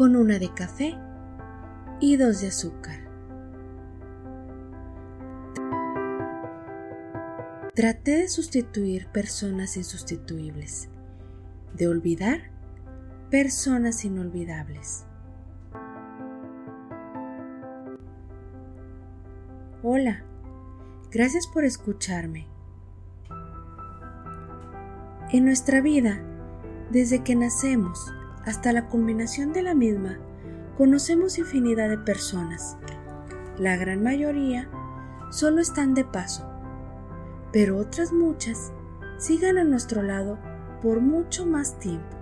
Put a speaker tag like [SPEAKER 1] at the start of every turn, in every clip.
[SPEAKER 1] con una de café y dos de azúcar. Traté de sustituir personas insustituibles, de olvidar personas inolvidables. Hola, gracias por escucharme. En nuestra vida, desde que nacemos hasta la culminación de la misma, conocemos infinidad de personas. La gran mayoría solo están de paso, pero otras muchas sigan a nuestro lado por mucho más tiempo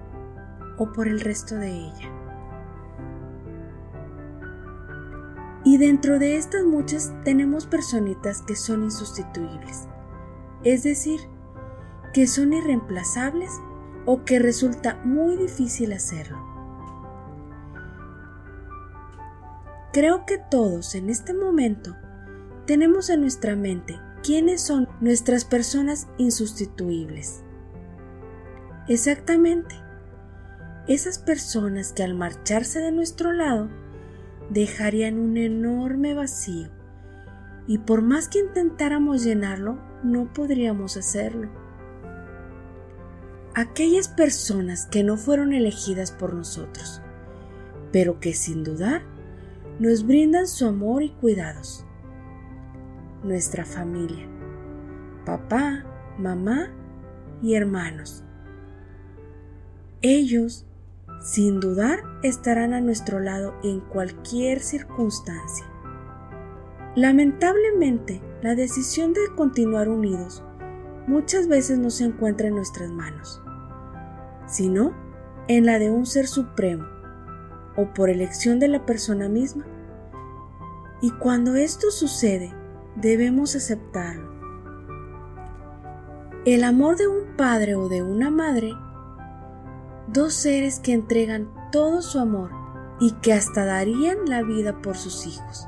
[SPEAKER 1] o por el resto de ella. Y dentro de estas muchas tenemos personitas que son insustituibles, es decir, que son irreemplazables o que resulta muy difícil hacerlo. Creo que todos en este momento tenemos en nuestra mente quiénes son nuestras personas insustituibles. Exactamente, esas personas que al marcharse de nuestro lado dejarían un enorme vacío y por más que intentáramos llenarlo, no podríamos hacerlo. Aquellas personas que no fueron elegidas por nosotros, pero que sin dudar nos brindan su amor y cuidados. Nuestra familia, papá, mamá y hermanos. Ellos sin dudar estarán a nuestro lado en cualquier circunstancia. Lamentablemente, la decisión de continuar unidos muchas veces no se encuentra en nuestras manos, sino en la de un ser supremo o por elección de la persona misma. Y cuando esto sucede, debemos aceptarlo. El amor de un padre o de una madre dos seres que entregan todo su amor y que hasta darían la vida por sus hijos.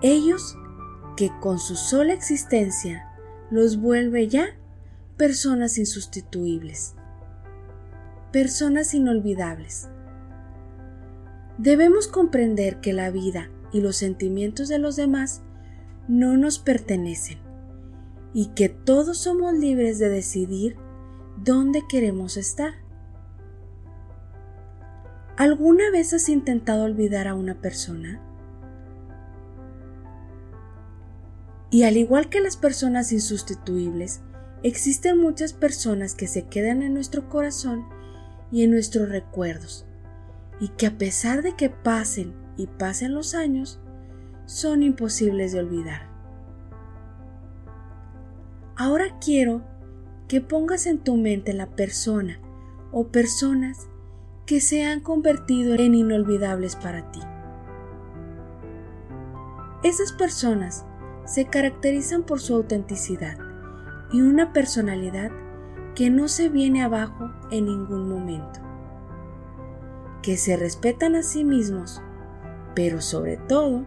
[SPEAKER 1] Ellos que con su sola existencia los vuelve ya personas insustituibles, personas inolvidables. Debemos comprender que la vida y los sentimientos de los demás no nos pertenecen y que todos somos libres de decidir dónde queremos estar. ¿Alguna vez has intentado olvidar a una persona? Y al igual que las personas insustituibles, existen muchas personas que se quedan en nuestro corazón y en nuestros recuerdos, y que a pesar de que pasen y pasen los años, son imposibles de olvidar. Ahora quiero que pongas en tu mente la persona o personas que se han convertido en inolvidables para ti. Esas personas se caracterizan por su autenticidad y una personalidad que no se viene abajo en ningún momento, que se respetan a sí mismos, pero sobre todo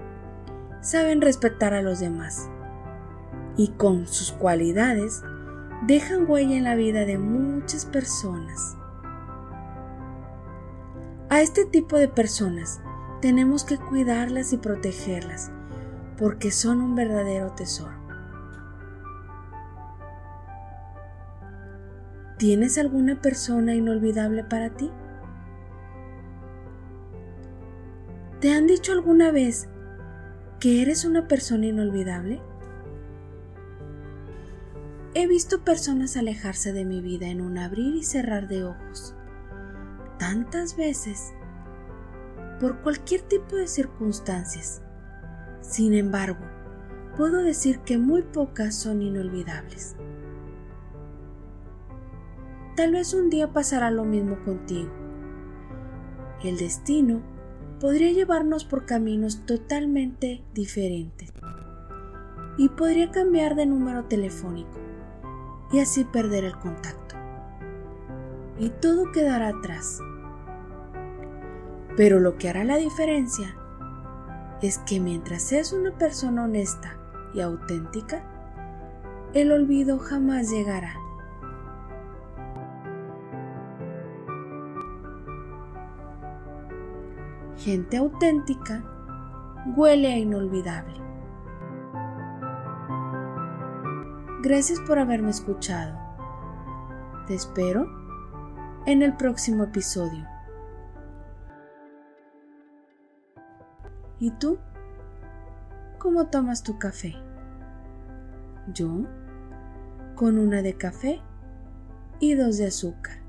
[SPEAKER 1] saben respetar a los demás y con sus cualidades dejan huella en la vida de muchas personas. A este tipo de personas tenemos que cuidarlas y protegerlas porque son un verdadero tesoro. ¿Tienes alguna persona inolvidable para ti? ¿Te han dicho alguna vez que eres una persona inolvidable? He visto personas alejarse de mi vida en un abrir y cerrar de ojos tantas veces por cualquier tipo de circunstancias. Sin embargo, puedo decir que muy pocas son inolvidables. Tal vez un día pasará lo mismo contigo. El destino podría llevarnos por caminos totalmente diferentes y podría cambiar de número telefónico y así perder el contacto y todo quedará atrás. Pero lo que hará la diferencia es que mientras seas una persona honesta y auténtica, el olvido jamás llegará. Gente auténtica huele a inolvidable. Gracias por haberme escuchado. Te espero en el próximo episodio. ¿Y tú? ¿Cómo tomas tu café? Yo, con una de café y dos de azúcar.